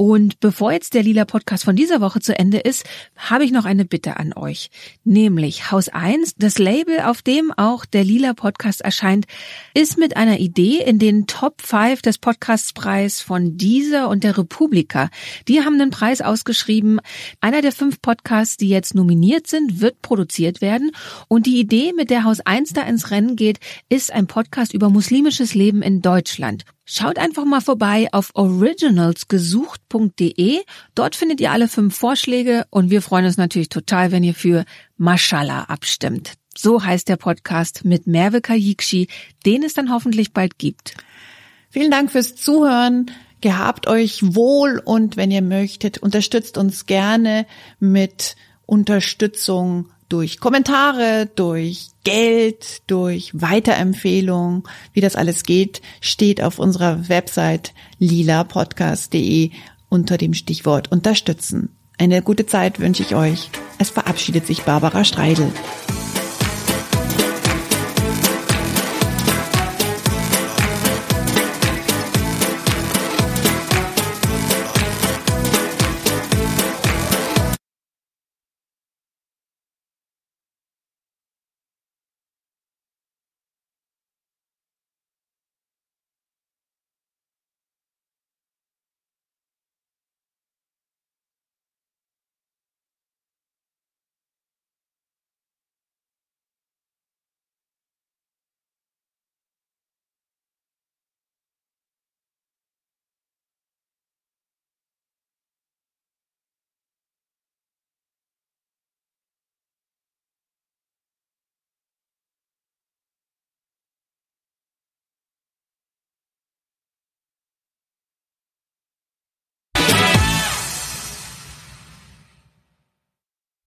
D: Und bevor jetzt der Lila Podcast von dieser Woche zu Ende ist, habe ich noch eine Bitte an euch. Nämlich Haus 1, das Label, auf dem auch der Lila Podcast erscheint, ist mit einer Idee in den Top 5 des Podcastpreis von dieser und der Republika. Die haben den Preis ausgeschrieben. Einer der fünf Podcasts, die jetzt nominiert sind, wird produziert werden. Und die Idee, mit der Haus 1 da ins Rennen geht, ist ein Podcast über muslimisches Leben in Deutschland. Schaut einfach mal vorbei auf originalsgesucht.de. Dort findet ihr alle fünf Vorschläge und wir freuen uns natürlich total, wenn ihr für Mashallah abstimmt. So heißt der Podcast mit Merve Kayikshi, den es dann hoffentlich bald gibt.
A: Vielen Dank fürs Zuhören. Gehabt euch wohl und wenn ihr möchtet, unterstützt uns gerne mit Unterstützung durch Kommentare, durch Geld, durch Weiterempfehlung, wie das alles geht, steht auf unserer Website lilapodcast.de unter dem Stichwort unterstützen. Eine gute Zeit wünsche ich euch. Es verabschiedet sich Barbara Streidel.